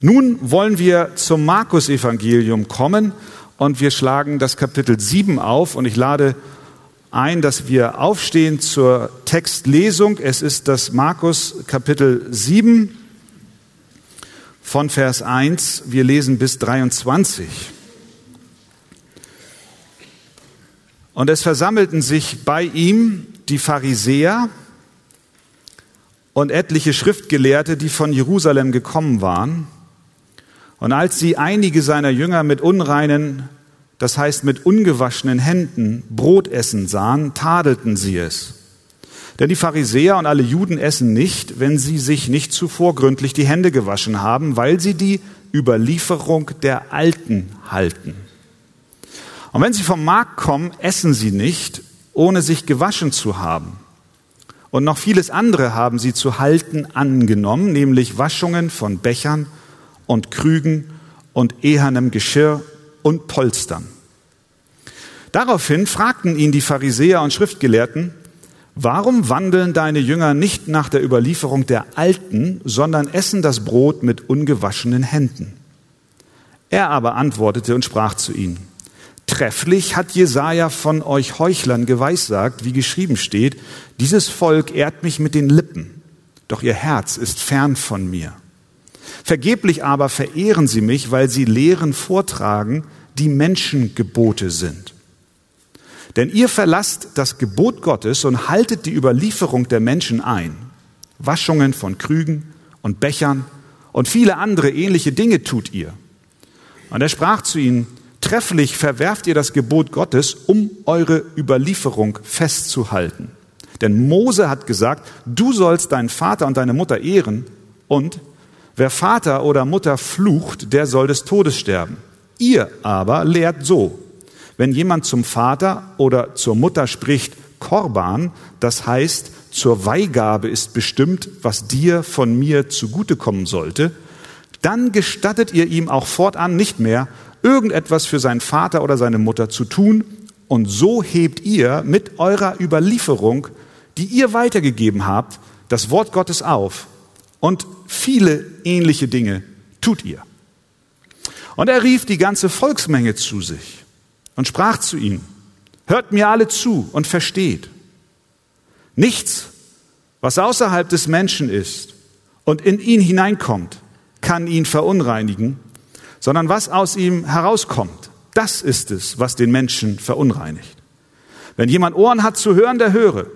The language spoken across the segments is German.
Nun wollen wir zum Markus-Evangelium kommen und wir schlagen das Kapitel 7 auf und ich lade ein, dass wir aufstehen zur Textlesung. Es ist das Markus Kapitel 7 von Vers 1. Wir lesen bis 23. Und es versammelten sich bei ihm die Pharisäer und etliche Schriftgelehrte, die von Jerusalem gekommen waren und als sie einige seiner Jünger mit unreinen, das heißt mit ungewaschenen Händen Brot essen sahen, tadelten sie es. Denn die Pharisäer und alle Juden essen nicht, wenn sie sich nicht zuvor gründlich die Hände gewaschen haben, weil sie die Überlieferung der Alten halten. Und wenn sie vom Markt kommen, essen sie nicht, ohne sich gewaschen zu haben. Und noch vieles andere haben sie zu halten angenommen, nämlich Waschungen von Bechern und Krügen und ehernem Geschirr und Polstern. Daraufhin fragten ihn die Pharisäer und Schriftgelehrten, warum wandeln deine Jünger nicht nach der Überlieferung der Alten, sondern essen das Brot mit ungewaschenen Händen? Er aber antwortete und sprach zu ihnen, Trefflich hat Jesaja von euch Heuchlern geweissagt, wie geschrieben steht, dieses Volk ehrt mich mit den Lippen, doch ihr Herz ist fern von mir. Vergeblich aber verehren sie mich, weil sie Lehren vortragen, die Menschengebote sind. Denn ihr verlasst das Gebot Gottes und haltet die Überlieferung der Menschen ein. Waschungen von Krügen und Bechern und viele andere ähnliche Dinge tut ihr. Und er sprach zu ihnen, trefflich verwerft ihr das Gebot Gottes, um eure Überlieferung festzuhalten. Denn Mose hat gesagt, du sollst deinen Vater und deine Mutter ehren und Wer Vater oder Mutter flucht, der soll des Todes sterben. Ihr aber lehrt so, wenn jemand zum Vater oder zur Mutter spricht, Korban, das heißt, zur Weihgabe ist bestimmt, was dir von mir zugutekommen sollte, dann gestattet ihr ihm auch fortan nicht mehr, irgendetwas für seinen Vater oder seine Mutter zu tun, und so hebt ihr mit eurer Überlieferung, die ihr weitergegeben habt, das Wort Gottes auf. Und viele ähnliche Dinge tut ihr. Und er rief die ganze Volksmenge zu sich und sprach zu ihnen, hört mir alle zu und versteht. Nichts, was außerhalb des Menschen ist und in ihn hineinkommt, kann ihn verunreinigen, sondern was aus ihm herauskommt, das ist es, was den Menschen verunreinigt. Wenn jemand Ohren hat zu hören, der höre.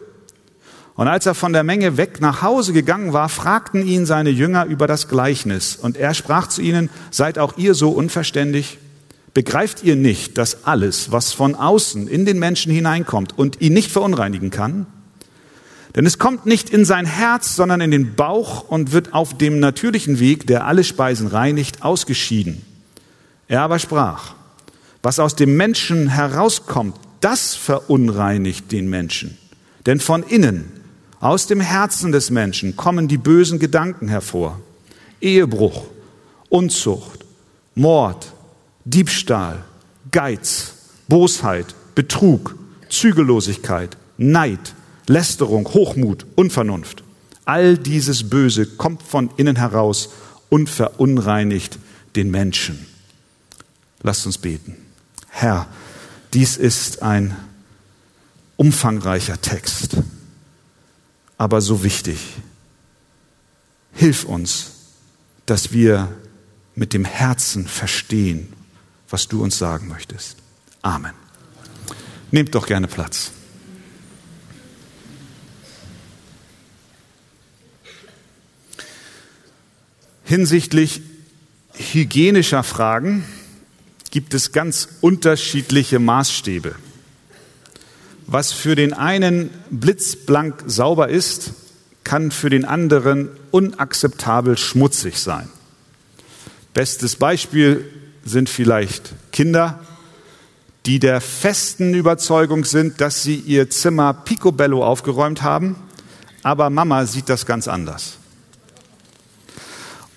Und als er von der Menge weg nach Hause gegangen war, fragten ihn seine Jünger über das Gleichnis. Und er sprach zu ihnen, seid auch ihr so unverständig? Begreift ihr nicht, dass alles, was von außen in den Menschen hineinkommt und ihn nicht verunreinigen kann? Denn es kommt nicht in sein Herz, sondern in den Bauch und wird auf dem natürlichen Weg, der alle Speisen reinigt, ausgeschieden. Er aber sprach, was aus dem Menschen herauskommt, das verunreinigt den Menschen. Denn von innen, aus dem Herzen des Menschen kommen die bösen Gedanken hervor. Ehebruch, Unzucht, Mord, Diebstahl, Geiz, Bosheit, Betrug, Zügellosigkeit, Neid, Lästerung, Hochmut, Unvernunft. All dieses Böse kommt von innen heraus und verunreinigt den Menschen. Lasst uns beten. Herr, dies ist ein umfangreicher Text aber so wichtig. Hilf uns, dass wir mit dem Herzen verstehen, was du uns sagen möchtest. Amen. Nehmt doch gerne Platz. Hinsichtlich hygienischer Fragen gibt es ganz unterschiedliche Maßstäbe. Was für den einen blitzblank sauber ist, kann für den anderen unakzeptabel schmutzig sein. Bestes Beispiel sind vielleicht Kinder, die der festen Überzeugung sind, dass sie ihr Zimmer picobello aufgeräumt haben, aber Mama sieht das ganz anders.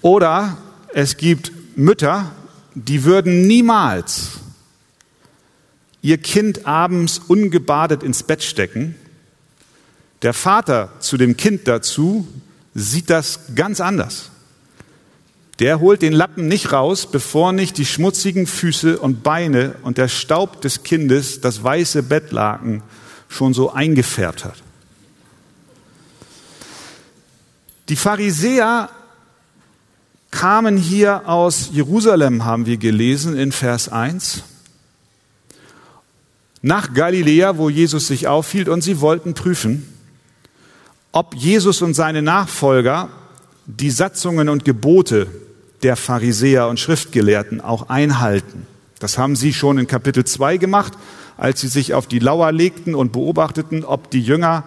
Oder es gibt Mütter, die würden niemals ihr Kind abends ungebadet ins Bett stecken. Der Vater zu dem Kind dazu sieht das ganz anders. der holt den Lappen nicht raus, bevor nicht die schmutzigen Füße und Beine und der Staub des Kindes das weiße Bettlaken schon so eingefärbt hat. Die Pharisäer kamen hier aus Jerusalem, haben wir gelesen in Vers 1, nach Galiläa, wo Jesus sich aufhielt, und sie wollten prüfen, ob Jesus und seine Nachfolger die Satzungen und Gebote der Pharisäer und Schriftgelehrten auch einhalten. Das haben sie schon in Kapitel 2 gemacht, als sie sich auf die Lauer legten und beobachteten, ob die Jünger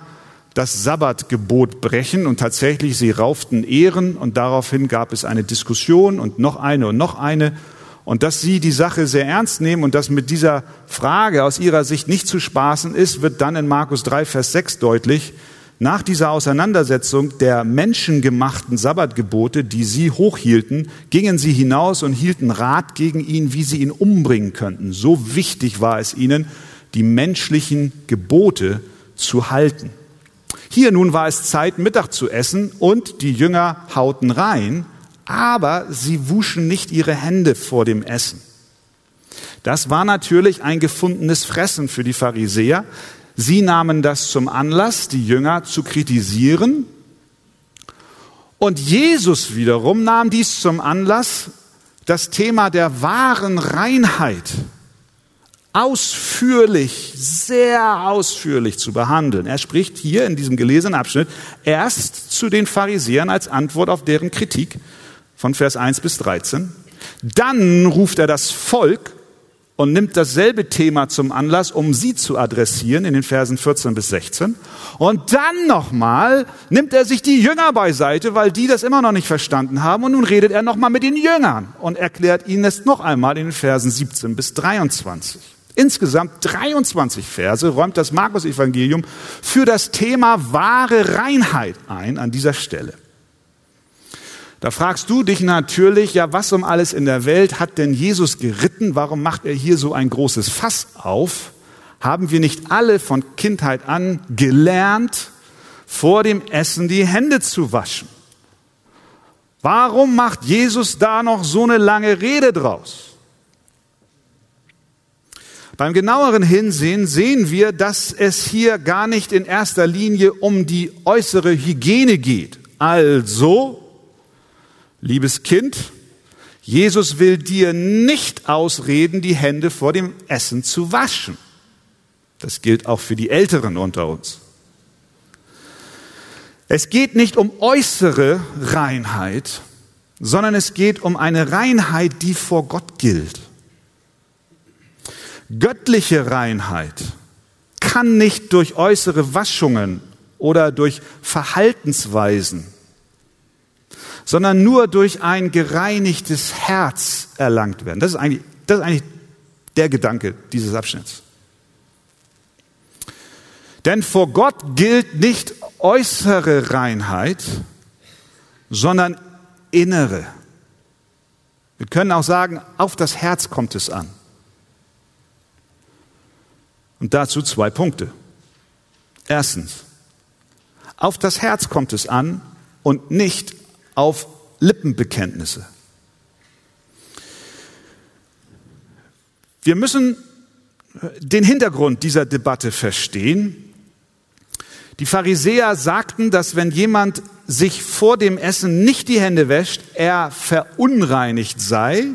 das Sabbatgebot brechen und tatsächlich sie rauften Ehren und daraufhin gab es eine Diskussion und noch eine und noch eine und dass sie die Sache sehr ernst nehmen und dass mit dieser Frage aus ihrer Sicht nicht zu spaßen ist, wird dann in Markus 3, Vers 6 deutlich. Nach dieser Auseinandersetzung der menschengemachten Sabbatgebote, die sie hochhielten, gingen sie hinaus und hielten Rat gegen ihn, wie sie ihn umbringen könnten. So wichtig war es ihnen, die menschlichen Gebote zu halten. Hier nun war es Zeit, Mittag zu essen und die Jünger hauten rein, aber sie wuschen nicht ihre Hände vor dem Essen. Das war natürlich ein gefundenes Fressen für die Pharisäer, Sie nahmen das zum Anlass, die Jünger zu kritisieren. Und Jesus wiederum nahm dies zum Anlass, das Thema der wahren Reinheit ausführlich, sehr ausführlich zu behandeln. Er spricht hier in diesem gelesenen Abschnitt erst zu den Pharisäern als Antwort auf deren Kritik von Vers 1 bis 13. Dann ruft er das Volk und nimmt dasselbe Thema zum Anlass, um sie zu adressieren in den Versen 14 bis 16. Und dann nochmal nimmt er sich die Jünger beiseite, weil die das immer noch nicht verstanden haben. Und nun redet er nochmal mit den Jüngern und erklärt ihnen es noch einmal in den Versen 17 bis 23. Insgesamt 23 Verse räumt das Markus-Evangelium für das Thema wahre Reinheit ein an dieser Stelle. Da fragst du dich natürlich, ja, was um alles in der Welt hat denn Jesus geritten? Warum macht er hier so ein großes Fass auf? Haben wir nicht alle von Kindheit an gelernt, vor dem Essen die Hände zu waschen? Warum macht Jesus da noch so eine lange Rede draus? Beim genaueren Hinsehen sehen wir, dass es hier gar nicht in erster Linie um die äußere Hygiene geht. Also Liebes Kind, Jesus will dir nicht ausreden, die Hände vor dem Essen zu waschen. Das gilt auch für die Älteren unter uns. Es geht nicht um äußere Reinheit, sondern es geht um eine Reinheit, die vor Gott gilt. Göttliche Reinheit kann nicht durch äußere Waschungen oder durch Verhaltensweisen sondern nur durch ein gereinigtes Herz erlangt werden. Das ist eigentlich, das ist eigentlich der Gedanke dieses Abschnitts. Denn vor Gott gilt nicht äußere Reinheit, sondern innere. Wir können auch sagen, auf das Herz kommt es an. Und dazu zwei Punkte. Erstens, auf das Herz kommt es an und nicht auf Lippenbekenntnisse. Wir müssen den Hintergrund dieser Debatte verstehen. Die Pharisäer sagten, dass wenn jemand sich vor dem Essen nicht die Hände wäscht, er verunreinigt sei.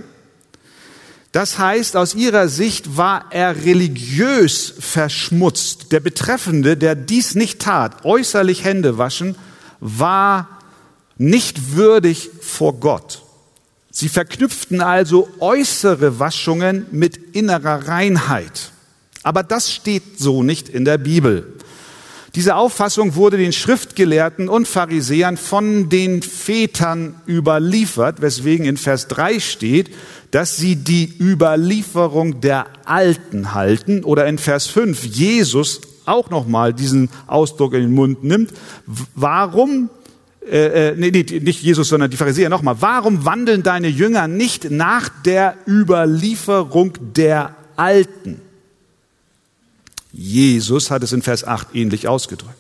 Das heißt, aus ihrer Sicht war er religiös verschmutzt. Der Betreffende, der dies nicht tat, äußerlich Hände waschen, war nicht würdig vor Gott. Sie verknüpften also äußere Waschungen mit innerer Reinheit. Aber das steht so nicht in der Bibel. Diese Auffassung wurde den Schriftgelehrten und Pharisäern von den Vätern überliefert, weswegen in Vers 3 steht, dass sie die Überlieferung der Alten halten oder in Vers 5 Jesus auch nochmal diesen Ausdruck in den Mund nimmt. Warum äh, äh, nee, nicht Jesus, sondern die Pharisäer nochmal, warum wandeln deine Jünger nicht nach der Überlieferung der Alten? Jesus hat es in Vers 8 ähnlich ausgedrückt.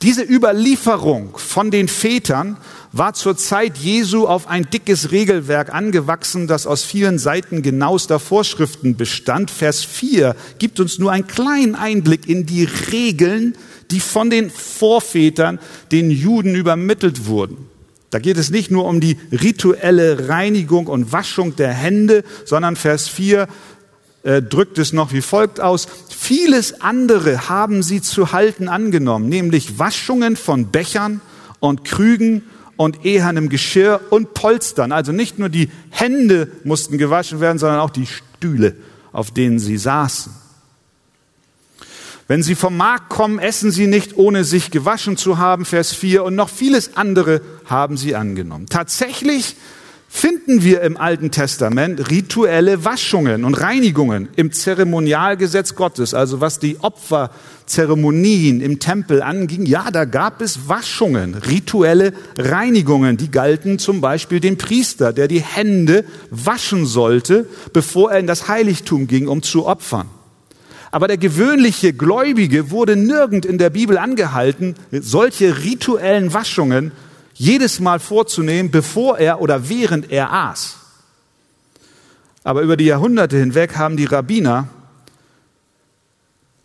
Diese Überlieferung von den Vätern war zur Zeit Jesu auf ein dickes Regelwerk angewachsen, das aus vielen Seiten genauester Vorschriften bestand. Vers 4 gibt uns nur einen kleinen Einblick in die Regeln, die von den Vorvätern, den Juden übermittelt wurden. Da geht es nicht nur um die rituelle Reinigung und Waschung der Hände, sondern Vers 4 äh, drückt es noch wie folgt aus. Vieles andere haben sie zu halten angenommen, nämlich Waschungen von Bechern und Krügen und ehernem Geschirr und Polstern. Also nicht nur die Hände mussten gewaschen werden, sondern auch die Stühle, auf denen sie saßen. Wenn sie vom Markt kommen, essen sie nicht, ohne sich gewaschen zu haben, Vers 4, und noch vieles andere haben sie angenommen. Tatsächlich finden wir im Alten Testament rituelle Waschungen und Reinigungen im Zeremonialgesetz Gottes, also was die Opferzeremonien im Tempel anging. Ja, da gab es Waschungen, rituelle Reinigungen, die galten zum Beispiel dem Priester, der die Hände waschen sollte, bevor er in das Heiligtum ging, um zu opfern. Aber der gewöhnliche Gläubige wurde nirgend in der Bibel angehalten, solche rituellen Waschungen jedes Mal vorzunehmen, bevor er oder während er aß. Aber über die Jahrhunderte hinweg haben die Rabbiner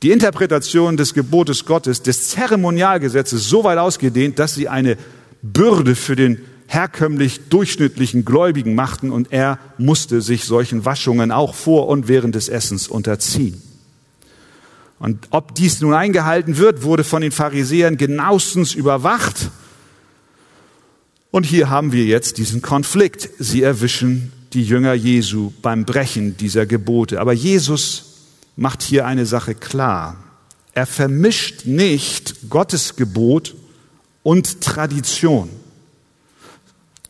die Interpretation des Gebotes Gottes, des Zeremonialgesetzes so weit ausgedehnt, dass sie eine Bürde für den herkömmlich durchschnittlichen Gläubigen machten und er musste sich solchen Waschungen auch vor und während des Essens unterziehen. Und ob dies nun eingehalten wird, wurde von den Pharisäern genauestens überwacht. Und hier haben wir jetzt diesen Konflikt. Sie erwischen die Jünger Jesu beim Brechen dieser Gebote. Aber Jesus macht hier eine Sache klar. Er vermischt nicht Gottes Gebot und Tradition.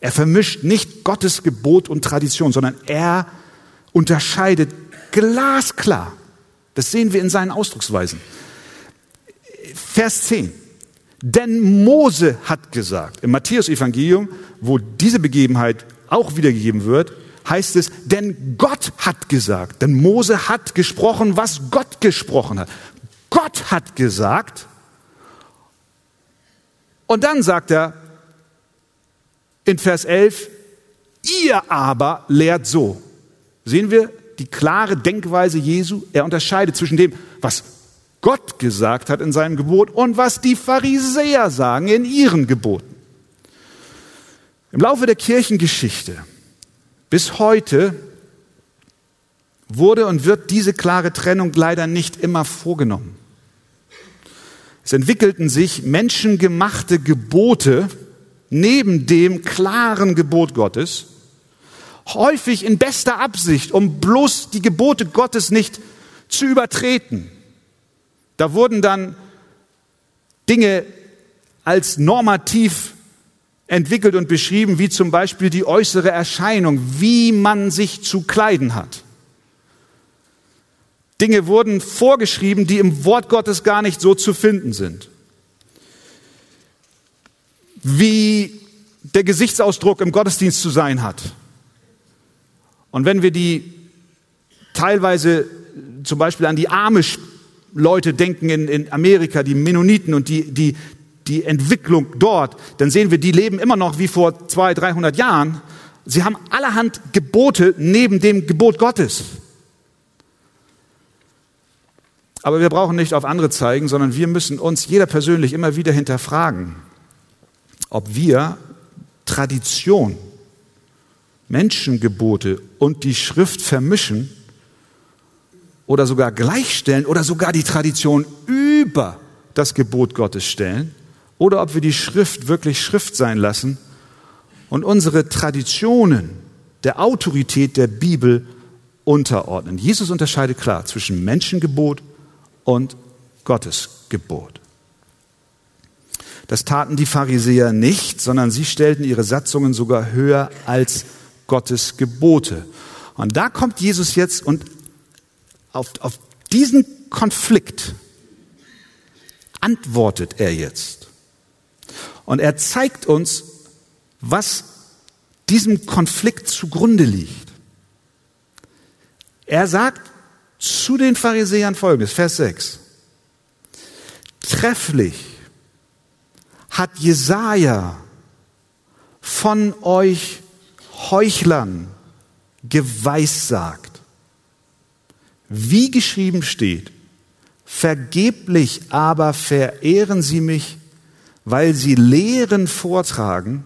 Er vermischt nicht Gottes Gebot und Tradition, sondern er unterscheidet glasklar das sehen wir in seinen Ausdrucksweisen. Vers 10. Denn Mose hat gesagt, im Matthäus-Evangelium, wo diese Begebenheit auch wiedergegeben wird, heißt es, denn Gott hat gesagt, denn Mose hat gesprochen, was Gott gesprochen hat. Gott hat gesagt. Und dann sagt er in Vers 11, ihr aber lehrt so. Sehen wir die klare Denkweise Jesu. Er unterscheidet zwischen dem, was Gott gesagt hat in seinem Gebot und was die Pharisäer sagen in ihren Geboten. Im Laufe der Kirchengeschichte bis heute wurde und wird diese klare Trennung leider nicht immer vorgenommen. Es entwickelten sich menschengemachte Gebote neben dem klaren Gebot Gottes, häufig in bester Absicht, um bloß die Gebote Gottes nicht zu übertreten. Da wurden dann Dinge als normativ entwickelt und beschrieben, wie zum Beispiel die äußere Erscheinung, wie man sich zu kleiden hat. Dinge wurden vorgeschrieben, die im Wort Gottes gar nicht so zu finden sind. Wie der Gesichtsausdruck im Gottesdienst zu sein hat. Und wenn wir die teilweise zum Beispiel an die Amish-Leute denken in, in Amerika, die Mennoniten und die, die, die Entwicklung dort, dann sehen wir, die leben immer noch wie vor 200, 300 Jahren. Sie haben allerhand Gebote neben dem Gebot Gottes. Aber wir brauchen nicht auf andere zeigen, sondern wir müssen uns jeder persönlich immer wieder hinterfragen, ob wir Tradition Menschengebote und die Schrift vermischen oder sogar gleichstellen oder sogar die Tradition über das Gebot Gottes stellen oder ob wir die Schrift wirklich Schrift sein lassen und unsere Traditionen der Autorität der Bibel unterordnen. Jesus unterscheidet klar zwischen Menschengebot und Gottesgebot. Das taten die Pharisäer nicht, sondern sie stellten ihre Satzungen sogar höher als Gottes Gebote. Und da kommt Jesus jetzt und auf, auf diesen Konflikt antwortet er jetzt. Und er zeigt uns, was diesem Konflikt zugrunde liegt. Er sagt zu den Pharisäern folgendes, Vers 6. Trefflich hat Jesaja von euch Heuchlern geweissagt. Wie geschrieben steht, vergeblich aber verehren sie mich, weil sie Lehren vortragen,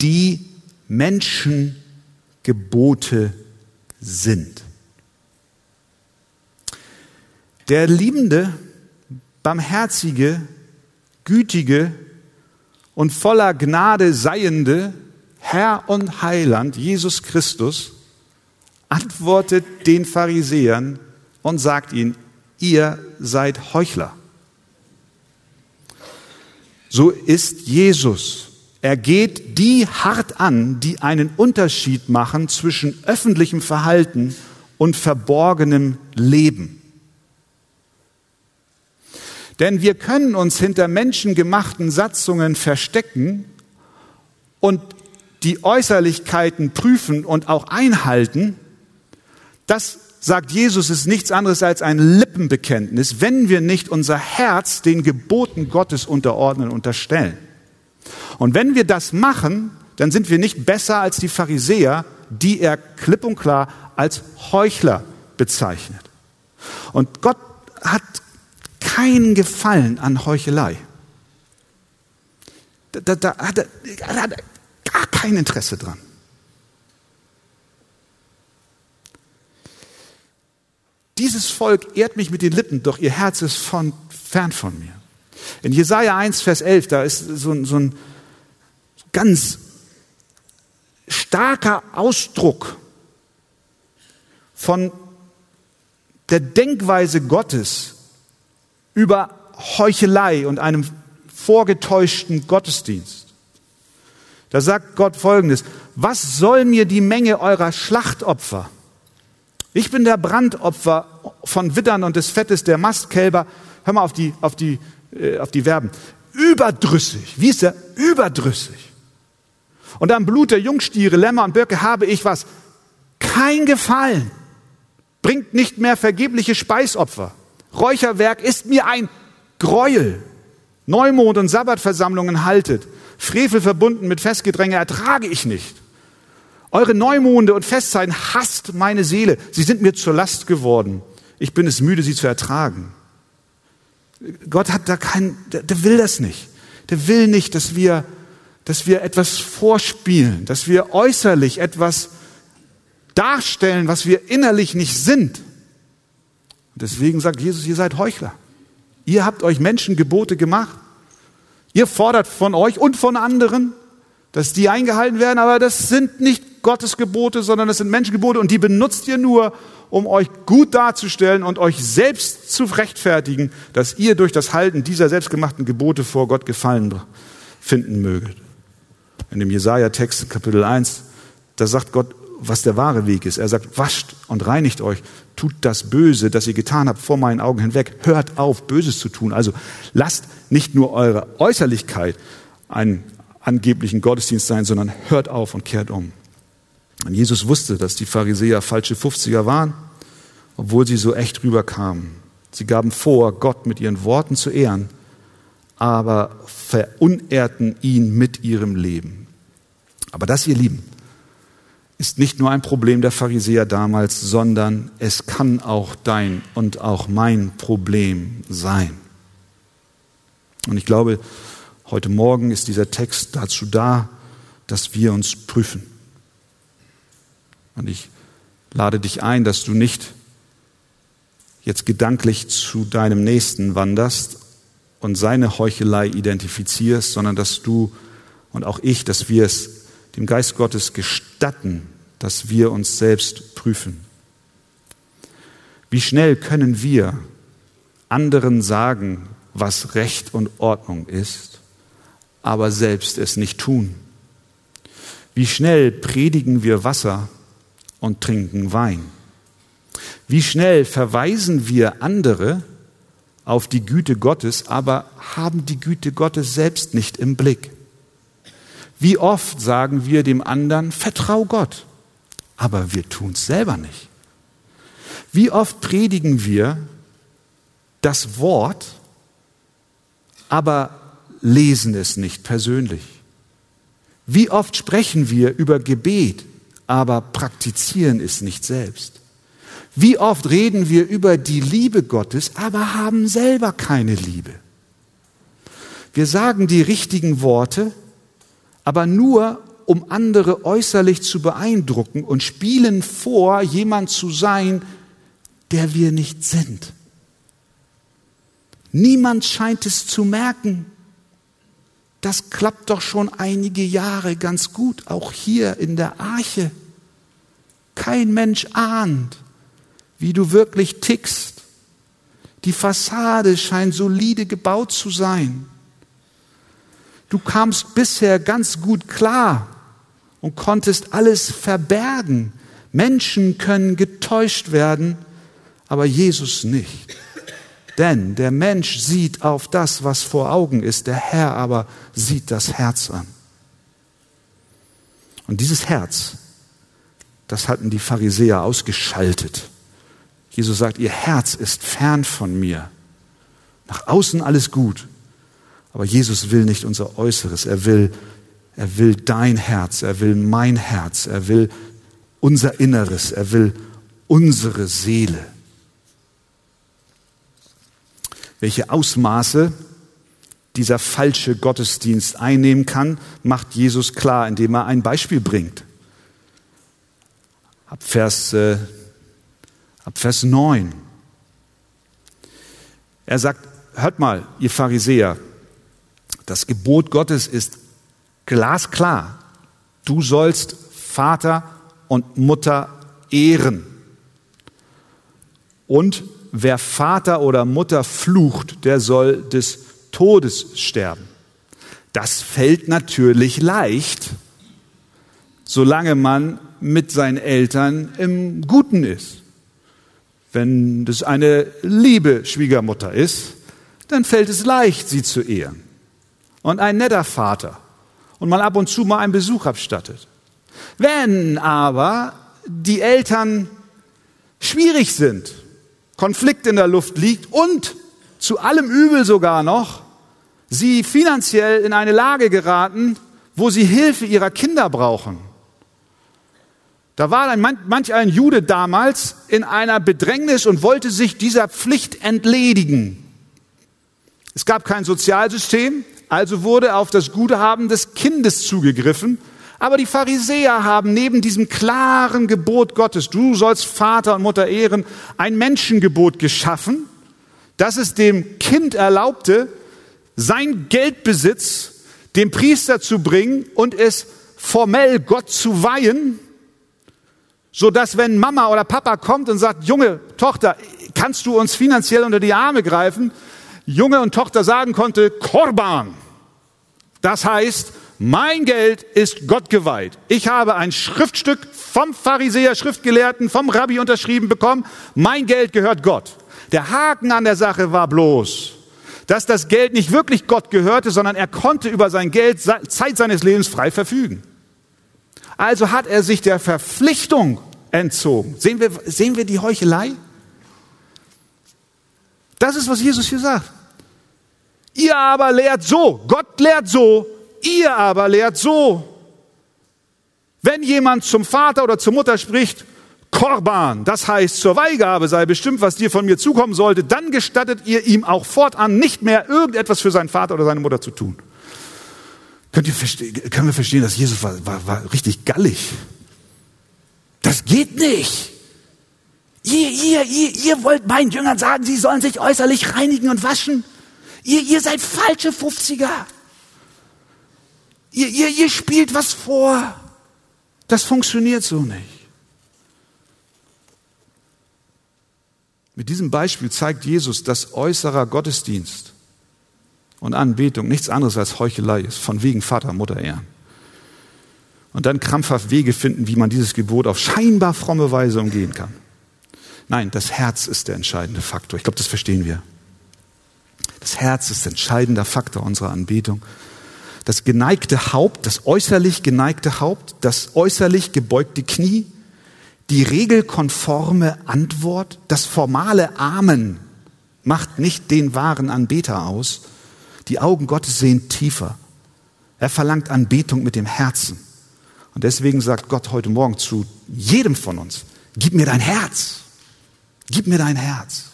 die Menschengebote sind. Der liebende, barmherzige, gütige und voller Gnade seiende Herr und Heiland Jesus Christus antwortet den Pharisäern und sagt ihnen, ihr seid Heuchler. So ist Jesus. Er geht die hart an, die einen Unterschied machen zwischen öffentlichem Verhalten und verborgenem Leben. Denn wir können uns hinter menschengemachten Satzungen verstecken und die Äußerlichkeiten prüfen und auch einhalten. Das sagt Jesus, ist nichts anderes als ein Lippenbekenntnis, wenn wir nicht unser Herz den Geboten Gottes unterordnen, unterstellen. Und wenn wir das machen, dann sind wir nicht besser als die Pharisäer, die er klipp und klar als Heuchler bezeichnet. Und Gott hat keinen Gefallen an Heuchelei. Da, da, da hat er, hat er gar kein Interesse dran. Dieses Volk ehrt mich mit den Lippen, doch ihr Herz ist von, fern von mir. In Jesaja 1, Vers 11, da ist so, so ein ganz starker Ausdruck von der Denkweise Gottes über Heuchelei und einem vorgetäuschten Gottesdienst. Da sagt Gott Folgendes, was soll mir die Menge eurer Schlachtopfer? Ich bin der Brandopfer von Widdern und des Fettes der Mastkälber. Hör mal auf die, auf die, äh, auf die Verben. Überdrüssig. Wie ist der? Überdrüssig. Und am Blut der Jungstiere, Lämmer und Böcke habe ich was? Kein Gefallen. Bringt nicht mehr vergebliche Speisopfer. Räucherwerk ist mir ein Gräuel. Neumond und Sabbatversammlungen haltet. Frevel verbunden mit Festgedränge ertrage ich nicht. Eure Neumonde und Festzeiten hasst meine Seele. Sie sind mir zur Last geworden. Ich bin es müde, sie zu ertragen. Gott hat da kein, der, der will das nicht. Der will nicht, dass wir, dass wir etwas vorspielen, dass wir äußerlich etwas darstellen, was wir innerlich nicht sind. Deswegen sagt Jesus, ihr seid Heuchler. Ihr habt euch Menschengebote gemacht. Ihr fordert von euch und von anderen, dass die eingehalten werden, aber das sind nicht Gottes Gebote, sondern das sind Menschengebote und die benutzt ihr nur, um euch gut darzustellen und euch selbst zu rechtfertigen, dass ihr durch das Halten dieser selbstgemachten Gebote vor Gott Gefallen finden möget. In dem Jesaja-Text, Kapitel 1, da sagt Gott, was der wahre Weg ist. Er sagt, wascht und reinigt euch, tut das Böse, das ihr getan habt, vor meinen Augen hinweg. Hört auf, Böses zu tun. Also lasst nicht nur eure Äußerlichkeit einen angeblichen Gottesdienst sein, sondern hört auf und kehrt um. Und Jesus wusste, dass die Pharisäer falsche 50er waren, obwohl sie so echt rüberkamen. Sie gaben vor, Gott mit ihren Worten zu ehren, aber verunehrten ihn mit ihrem Leben. Aber das, ihr Lieben, ist nicht nur ein Problem der Pharisäer damals, sondern es kann auch dein und auch mein Problem sein. Und ich glaube, heute Morgen ist dieser Text dazu da, dass wir uns prüfen. Und ich lade dich ein, dass du nicht jetzt gedanklich zu deinem Nächsten wanderst und seine Heuchelei identifizierst, sondern dass du und auch ich, dass wir es dem Geist Gottes gestatten, dass wir uns selbst prüfen. Wie schnell können wir anderen sagen, was Recht und Ordnung ist, aber selbst es nicht tun? Wie schnell predigen wir Wasser und trinken Wein? Wie schnell verweisen wir andere auf die Güte Gottes, aber haben die Güte Gottes selbst nicht im Blick? Wie oft sagen wir dem anderen, vertrau Gott, aber wir tun es selber nicht. Wie oft predigen wir das Wort, aber lesen es nicht persönlich. Wie oft sprechen wir über Gebet, aber praktizieren es nicht selbst? Wie oft reden wir über die Liebe Gottes, aber haben selber keine Liebe? Wir sagen die richtigen Worte, aber nur, um andere äußerlich zu beeindrucken und spielen vor, jemand zu sein, der wir nicht sind. Niemand scheint es zu merken. Das klappt doch schon einige Jahre ganz gut, auch hier in der Arche. Kein Mensch ahnt, wie du wirklich tickst. Die Fassade scheint solide gebaut zu sein. Du kamst bisher ganz gut klar und konntest alles verbergen. Menschen können getäuscht werden, aber Jesus nicht. Denn der Mensch sieht auf das, was vor Augen ist, der Herr aber sieht das Herz an. Und dieses Herz, das hatten die Pharisäer ausgeschaltet. Jesus sagt, ihr Herz ist fern von mir. Nach außen alles gut. Aber Jesus will nicht unser Äußeres. Er will, er will dein Herz. Er will mein Herz. Er will unser Inneres. Er will unsere Seele. Welche Ausmaße dieser falsche Gottesdienst einnehmen kann, macht Jesus klar, indem er ein Beispiel bringt. Ab Vers, äh, ab Vers 9. Er sagt, hört mal, ihr Pharisäer, das Gebot Gottes ist glasklar. Du sollst Vater und Mutter ehren. Und wer Vater oder Mutter flucht, der soll des Todes sterben. Das fällt natürlich leicht, solange man mit seinen Eltern im Guten ist. Wenn das eine liebe Schwiegermutter ist, dann fällt es leicht, sie zu ehren. Und ein netter Vater und mal ab und zu mal einen Besuch abstattet. Wenn aber die Eltern schwierig sind, Konflikt in der Luft liegt und zu allem Übel sogar noch sie finanziell in eine Lage geraten, wo sie Hilfe ihrer Kinder brauchen. Da war ein, manch ein Jude damals in einer Bedrängnis und wollte sich dieser Pflicht entledigen. Es gab kein Sozialsystem, also wurde auf das Guthaben des Kindes zugegriffen aber die Pharisäer haben neben diesem klaren Gebot Gottes, du sollst Vater und Mutter ehren, ein Menschengebot geschaffen, das es dem Kind erlaubte, sein Geldbesitz dem Priester zu bringen und es formell Gott zu weihen, so dass wenn Mama oder Papa kommt und sagt, Junge, Tochter, kannst du uns finanziell unter die Arme greifen? Junge und Tochter sagen konnte, Korban. Das heißt, mein Geld ist Gott geweiht. Ich habe ein Schriftstück vom Pharisäer, Schriftgelehrten, vom Rabbi unterschrieben bekommen. Mein Geld gehört Gott. Der Haken an der Sache war bloß, dass das Geld nicht wirklich Gott gehörte, sondern er konnte über sein Geld Zeit seines Lebens frei verfügen. Also hat er sich der Verpflichtung entzogen. Sehen wir, sehen wir die Heuchelei? Das ist, was Jesus hier sagt. Ihr aber lehrt so, Gott lehrt so, Ihr aber lehrt so. Wenn jemand zum Vater oder zur Mutter spricht, Korban, das heißt zur Weihgabe sei bestimmt, was dir von mir zukommen sollte, dann gestattet ihr ihm auch fortan nicht mehr irgendetwas für seinen Vater oder seine Mutter zu tun. Könnt ihr können wir verstehen, dass Jesus war, war, war richtig gallig? Das geht nicht. Ihr, ihr, ihr, ihr wollt meinen Jüngern sagen, sie sollen sich äußerlich reinigen und waschen. Ihr, ihr seid falsche 50er. Ihr, ihr, ihr spielt was vor. Das funktioniert so nicht. Mit diesem Beispiel zeigt Jesus, dass äußerer Gottesdienst und Anbetung nichts anderes als Heuchelei ist, von wegen Vater, Mutter ehren. Und dann krampfhaft Wege finden, wie man dieses Gebot auf scheinbar fromme Weise umgehen kann. Nein, das Herz ist der entscheidende Faktor. Ich glaube, das verstehen wir. Das Herz ist entscheidender Faktor unserer Anbetung das geneigte Haupt, das äußerlich geneigte Haupt, das äußerlich gebeugte Knie, die regelkonforme Antwort, das formale Amen macht nicht den wahren Anbeter aus. Die Augen Gottes sehen tiefer. Er verlangt Anbetung mit dem Herzen. Und deswegen sagt Gott heute Morgen zu jedem von uns, gib mir dein Herz. Gib mir dein Herz.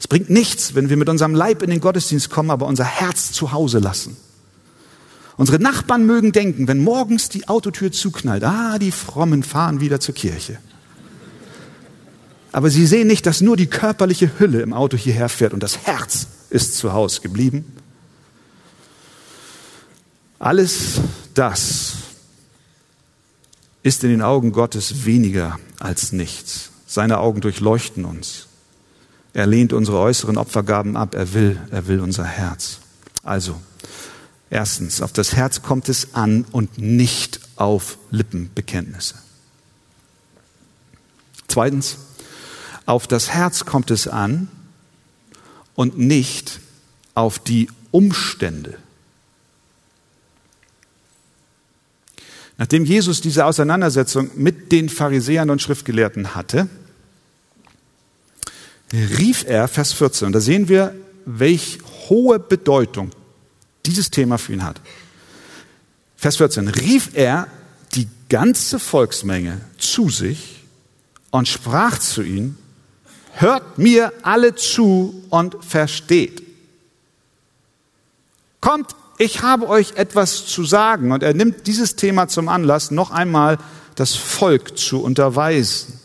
Es bringt nichts, wenn wir mit unserem Leib in den Gottesdienst kommen, aber unser Herz zu Hause lassen. Unsere Nachbarn mögen denken, wenn morgens die Autotür zuknallt, ah, die Frommen fahren wieder zur Kirche. Aber sie sehen nicht, dass nur die körperliche Hülle im Auto hierher fährt und das Herz ist zu Hause geblieben. Alles das ist in den Augen Gottes weniger als nichts. Seine Augen durchleuchten uns. Er lehnt unsere äußeren Opfergaben ab. Er will, er will unser Herz. Also, erstens, auf das Herz kommt es an und nicht auf Lippenbekenntnisse. Zweitens, auf das Herz kommt es an und nicht auf die Umstände. Nachdem Jesus diese Auseinandersetzung mit den Pharisäern und Schriftgelehrten hatte, rief er, Vers 14, und da sehen wir, welch hohe Bedeutung dieses Thema für ihn hat. Vers 14, rief er die ganze Volksmenge zu sich und sprach zu ihnen, hört mir alle zu und versteht. Kommt ich habe euch etwas zu sagen. Und er nimmt dieses Thema zum Anlass, noch einmal das Volk zu unterweisen.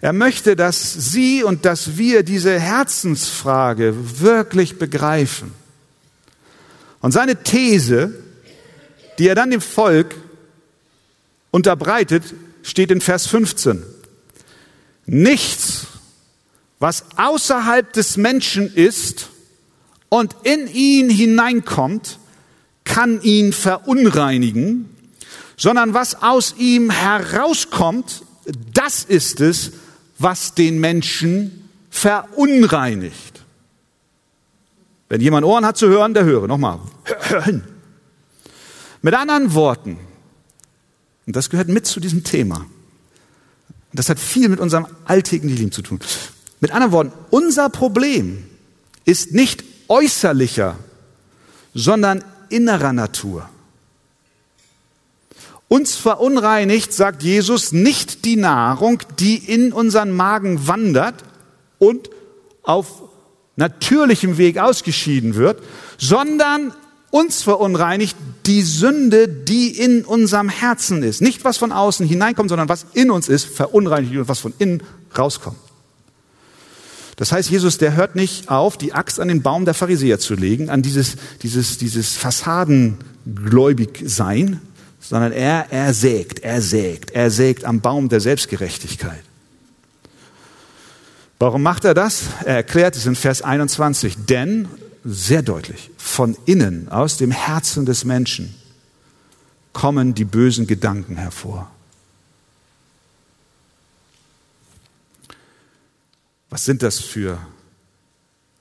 Er möchte, dass Sie und dass wir diese Herzensfrage wirklich begreifen. Und seine These, die er dann dem Volk unterbreitet, steht in Vers 15. Nichts, was außerhalb des Menschen ist, und in ihn hineinkommt, kann ihn verunreinigen, sondern was aus ihm herauskommt, das ist es, was den Menschen verunreinigt. Wenn jemand Ohren hat zu hören, der höre. Nochmal. Hör hin. Mit anderen Worten, und das gehört mit zu diesem Thema, das hat viel mit unserem alltäglichen Leben zu tun. Mit anderen Worten, unser Problem ist nicht äußerlicher, sondern innerer Natur. Uns verunreinigt, sagt Jesus, nicht die Nahrung, die in unseren Magen wandert und auf natürlichem Weg ausgeschieden wird, sondern uns verunreinigt die Sünde, die in unserem Herzen ist. Nicht was von außen hineinkommt, sondern was in uns ist, verunreinigt und was von innen rauskommt. Das heißt, Jesus, der hört nicht auf, die Axt an den Baum der Pharisäer zu legen, an dieses, dieses, dieses Fassadengläubig sein, sondern er, er sägt, er sägt, er sägt am Baum der Selbstgerechtigkeit. Warum macht er das? Er erklärt es in Vers 21. Denn, sehr deutlich, von innen, aus dem Herzen des Menschen, kommen die bösen Gedanken hervor. Was sind das für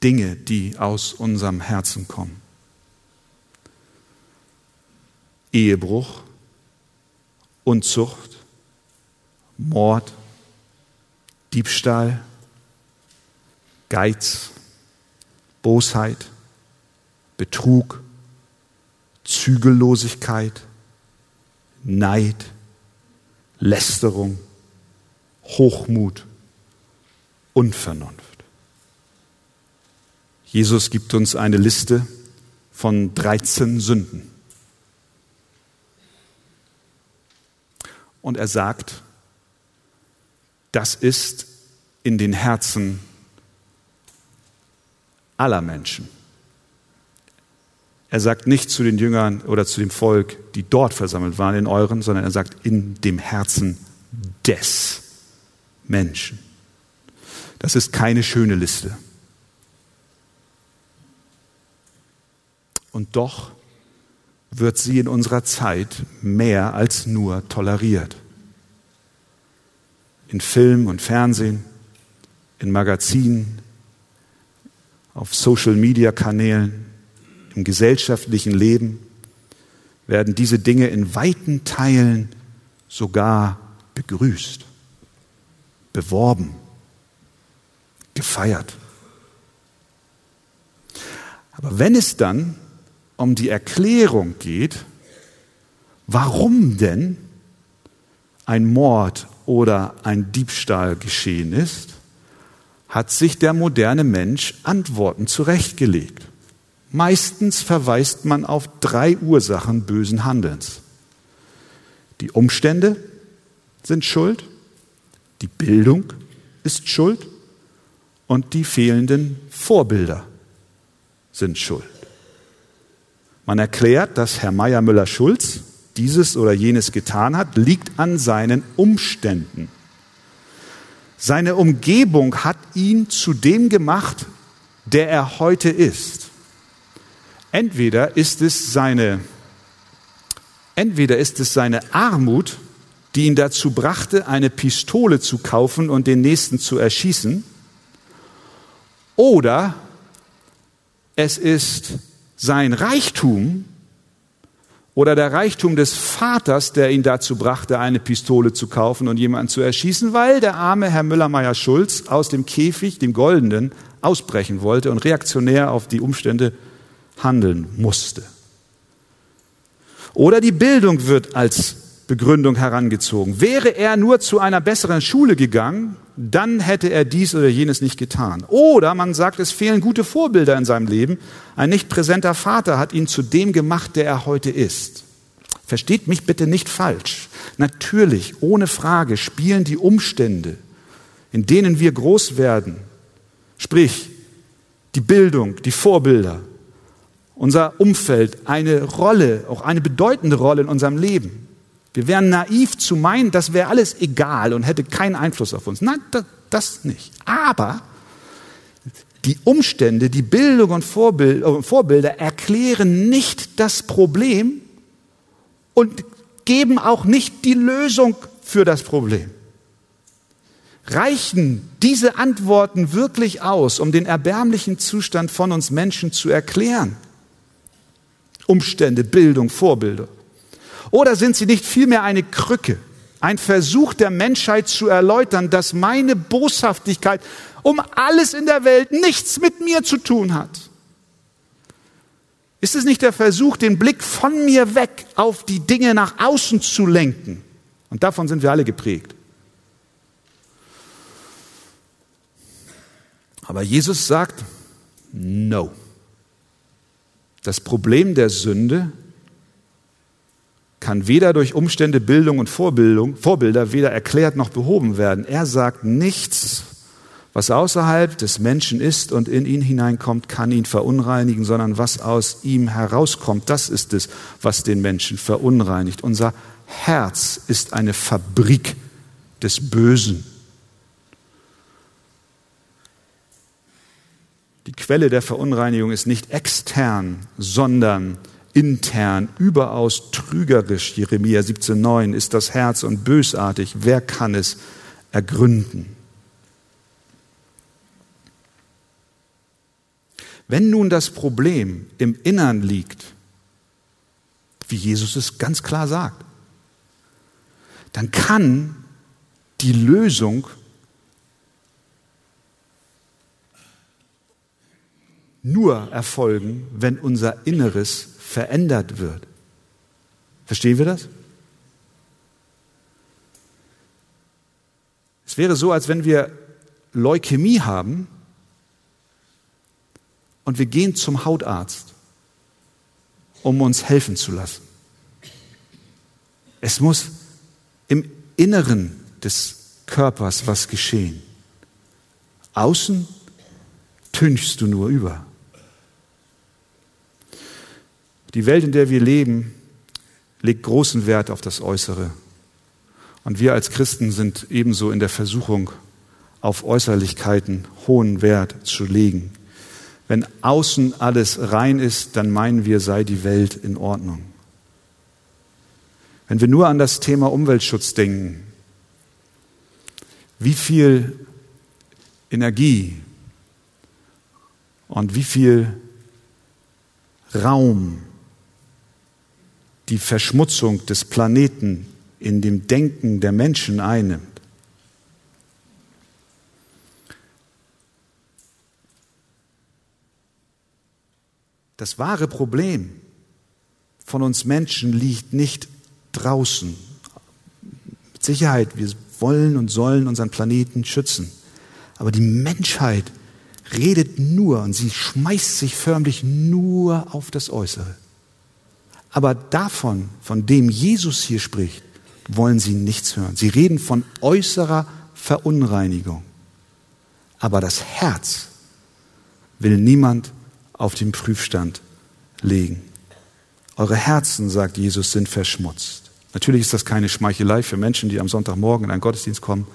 Dinge, die aus unserem Herzen kommen? Ehebruch, Unzucht, Mord, Diebstahl, Geiz, Bosheit, Betrug, Zügellosigkeit, Neid, Lästerung, Hochmut, Unvernunft. Jesus gibt uns eine Liste von 13 Sünden. Und er sagt, das ist in den Herzen aller Menschen. Er sagt nicht zu den Jüngern oder zu dem Volk, die dort versammelt waren, in euren, sondern er sagt in dem Herzen des Menschen. Das ist keine schöne Liste. Und doch wird sie in unserer Zeit mehr als nur toleriert. In Film und Fernsehen, in Magazinen, auf Social-Media-Kanälen, im gesellschaftlichen Leben werden diese Dinge in weiten Teilen sogar begrüßt, beworben gefeiert. Aber wenn es dann um die Erklärung geht, warum denn ein Mord oder ein Diebstahl geschehen ist, hat sich der moderne Mensch Antworten zurechtgelegt. Meistens verweist man auf drei Ursachen bösen Handelns. Die Umstände sind schuld, die Bildung ist schuld und die fehlenden Vorbilder sind schuld. Man erklärt, dass Herr Meier Müller-Schulz dieses oder jenes getan hat, liegt an seinen Umständen. Seine Umgebung hat ihn zu dem gemacht, der er heute ist. Entweder ist es seine, entweder ist es seine Armut, die ihn dazu brachte, eine Pistole zu kaufen und den Nächsten zu erschießen, oder es ist sein Reichtum oder der Reichtum des Vaters, der ihn dazu brachte, eine Pistole zu kaufen und jemanden zu erschießen, weil der arme Herr Müller-Meyer-Schulz aus dem Käfig, dem goldenen, ausbrechen wollte und reaktionär auf die Umstände handeln musste. Oder die Bildung wird als Begründung herangezogen. Wäre er nur zu einer besseren Schule gegangen, dann hätte er dies oder jenes nicht getan. Oder man sagt, es fehlen gute Vorbilder in seinem Leben. Ein nicht präsenter Vater hat ihn zu dem gemacht, der er heute ist. Versteht mich bitte nicht falsch. Natürlich, ohne Frage, spielen die Umstände, in denen wir groß werden, sprich die Bildung, die Vorbilder, unser Umfeld eine Rolle, auch eine bedeutende Rolle in unserem Leben. Wir wären naiv zu meinen, das wäre alles egal und hätte keinen Einfluss auf uns. Nein, das, nicht. Aber die Umstände, die Bildung und äh, Vorbilder erklären nicht das Problem und geben auch nicht die Lösung für das Problem. Reichen diese Antworten wirklich aus, um den erbärmlichen Zustand von uns Menschen zu erklären? Umstände, Bildung, Vorbilder. Oder sind sie nicht vielmehr eine Krücke, ein Versuch der Menschheit zu erläutern, dass meine Boshaftigkeit um alles in der Welt nichts mit mir zu tun hat? Ist es nicht der Versuch, den Blick von mir weg auf die Dinge nach außen zu lenken? Und davon sind wir alle geprägt. Aber Jesus sagt, no. Das Problem der Sünde kann weder durch Umstände, Bildung und Vorbildung, Vorbilder weder erklärt noch behoben werden. Er sagt, nichts, was außerhalb des Menschen ist und in ihn hineinkommt, kann ihn verunreinigen, sondern was aus ihm herauskommt, das ist es, was den Menschen verunreinigt. Unser Herz ist eine Fabrik des Bösen. Die Quelle der Verunreinigung ist nicht extern, sondern intern überaus trügerisch, Jeremia 17,9, ist das Herz und bösartig. Wer kann es ergründen? Wenn nun das Problem im Innern liegt, wie Jesus es ganz klar sagt, dann kann die Lösung nur erfolgen, wenn unser Inneres verändert wird. Verstehen wir das? Es wäre so, als wenn wir Leukämie haben und wir gehen zum Hautarzt, um uns helfen zu lassen. Es muss im Inneren des Körpers was geschehen. Außen tünchst du nur über. Die Welt, in der wir leben, legt großen Wert auf das Äußere. Und wir als Christen sind ebenso in der Versuchung, auf Äußerlichkeiten hohen Wert zu legen. Wenn außen alles rein ist, dann meinen wir, sei die Welt in Ordnung. Wenn wir nur an das Thema Umweltschutz denken, wie viel Energie und wie viel Raum die Verschmutzung des Planeten in dem Denken der Menschen einnimmt. Das wahre Problem von uns Menschen liegt nicht draußen. Mit Sicherheit, wir wollen und sollen unseren Planeten schützen. Aber die Menschheit redet nur und sie schmeißt sich förmlich nur auf das Äußere. Aber davon, von dem Jesus hier spricht, wollen sie nichts hören. Sie reden von äußerer Verunreinigung. Aber das Herz will niemand auf den Prüfstand legen. Eure Herzen, sagt Jesus, sind verschmutzt. Natürlich ist das keine Schmeichelei für Menschen, die am Sonntagmorgen in einen Gottesdienst kommen,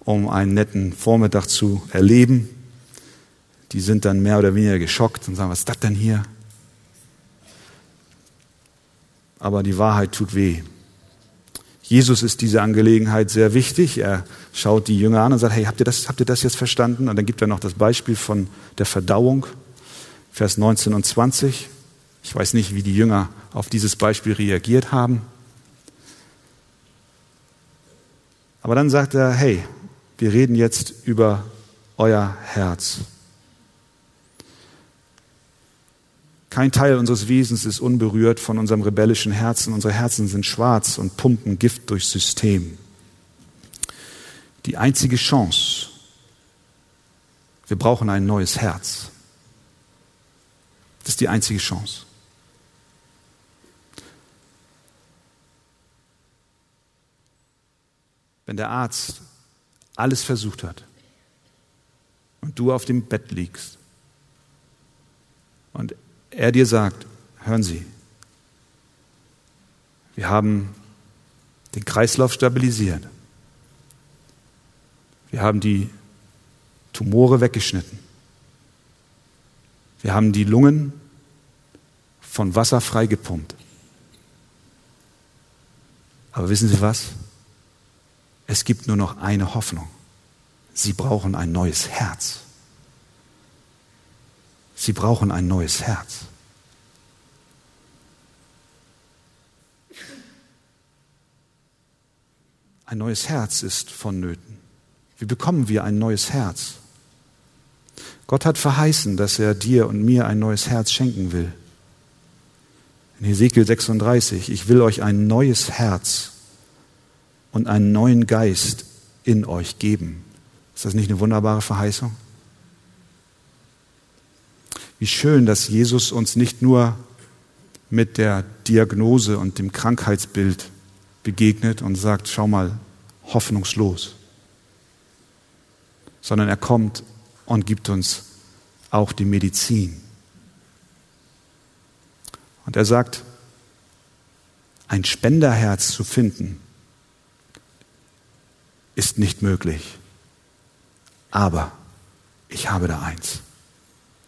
um einen netten Vormittag zu erleben. Die sind dann mehr oder weniger geschockt und sagen, was ist das denn hier? Aber die Wahrheit tut weh. Jesus ist diese Angelegenheit sehr wichtig. Er schaut die Jünger an und sagt, hey, habt ihr das, habt ihr das jetzt verstanden? Und dann gibt er noch das Beispiel von der Verdauung, Vers 19 und 20. Ich weiß nicht, wie die Jünger auf dieses Beispiel reagiert haben. Aber dann sagt er, hey, wir reden jetzt über euer Herz. Kein Teil unseres Wesens ist unberührt von unserem rebellischen Herzen. Unsere Herzen sind schwarz und pumpen Gift durchs System. Die einzige Chance, wir brauchen ein neues Herz. Das ist die einzige Chance. Wenn der Arzt alles versucht hat und du auf dem Bett liegst und er dir sagt, hören Sie, wir haben den Kreislauf stabilisiert. Wir haben die Tumore weggeschnitten. Wir haben die Lungen von Wasser freigepumpt. Aber wissen Sie was? Es gibt nur noch eine Hoffnung. Sie brauchen ein neues Herz. Sie brauchen ein neues Herz. Ein neues Herz ist vonnöten. Wie bekommen wir ein neues Herz? Gott hat verheißen, dass er dir und mir ein neues Herz schenken will. In Hesekiel 36, ich will euch ein neues Herz und einen neuen Geist in euch geben. Ist das nicht eine wunderbare Verheißung? Wie schön, dass Jesus uns nicht nur mit der Diagnose und dem Krankheitsbild begegnet und sagt, schau mal, hoffnungslos, sondern er kommt und gibt uns auch die Medizin. Und er sagt, ein Spenderherz zu finden, ist nicht möglich. Aber ich habe da eins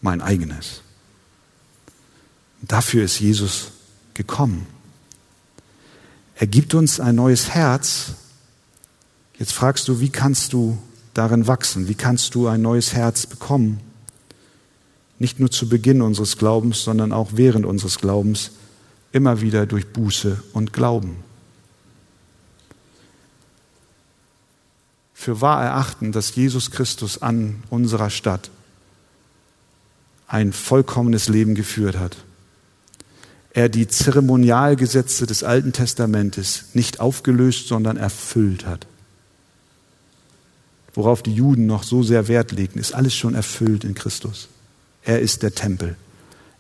mein eigenes. Dafür ist Jesus gekommen. Er gibt uns ein neues Herz. Jetzt fragst du, wie kannst du darin wachsen? Wie kannst du ein neues Herz bekommen? Nicht nur zu Beginn unseres Glaubens, sondern auch während unseres Glaubens, immer wieder durch Buße und Glauben. Für wahr erachten, dass Jesus Christus an unserer Stadt ein vollkommenes Leben geführt hat. Er die Zeremonialgesetze des Alten Testamentes nicht aufgelöst, sondern erfüllt hat. Worauf die Juden noch so sehr Wert legen, ist alles schon erfüllt in Christus. Er ist der Tempel.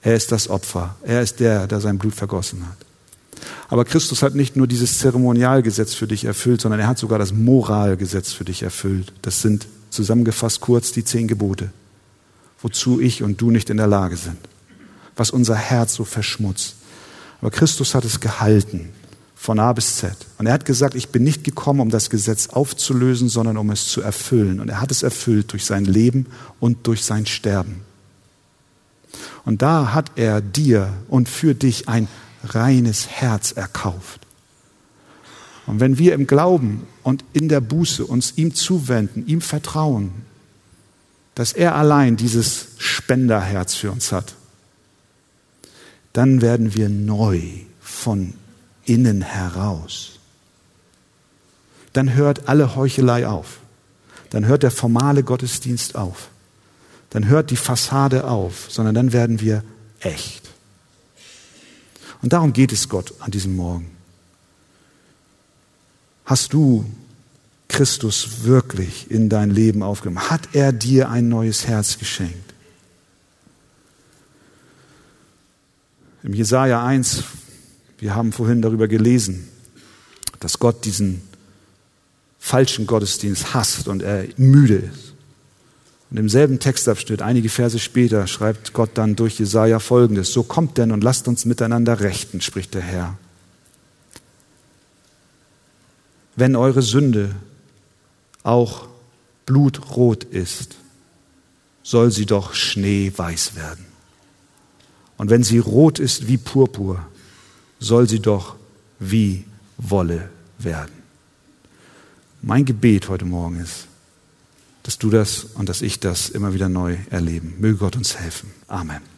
Er ist das Opfer. Er ist der, der sein Blut vergossen hat. Aber Christus hat nicht nur dieses Zeremonialgesetz für dich erfüllt, sondern er hat sogar das Moralgesetz für dich erfüllt. Das sind zusammengefasst kurz die zehn Gebote wozu ich und du nicht in der Lage sind, was unser Herz so verschmutzt. Aber Christus hat es gehalten von A bis Z. Und er hat gesagt, ich bin nicht gekommen, um das Gesetz aufzulösen, sondern um es zu erfüllen. Und er hat es erfüllt durch sein Leben und durch sein Sterben. Und da hat er dir und für dich ein reines Herz erkauft. Und wenn wir im Glauben und in der Buße uns ihm zuwenden, ihm vertrauen, dass er allein dieses Spenderherz für uns hat, dann werden wir neu von innen heraus. Dann hört alle Heuchelei auf. Dann hört der formale Gottesdienst auf. Dann hört die Fassade auf, sondern dann werden wir echt. Und darum geht es Gott an diesem Morgen. Hast du Christus wirklich in dein Leben aufgenommen? Hat er dir ein neues Herz geschenkt? Im Jesaja 1, wir haben vorhin darüber gelesen, dass Gott diesen falschen Gottesdienst hasst und er müde ist. Und im selben Textabschnitt, einige Verse später, schreibt Gott dann durch Jesaja folgendes: So kommt denn und lasst uns miteinander rechten, spricht der Herr. Wenn eure Sünde auch blutrot ist, soll sie doch schneeweiß werden. Und wenn sie rot ist wie Purpur, soll sie doch wie Wolle werden. Mein Gebet heute Morgen ist, dass du das und dass ich das immer wieder neu erleben. Möge Gott uns helfen. Amen.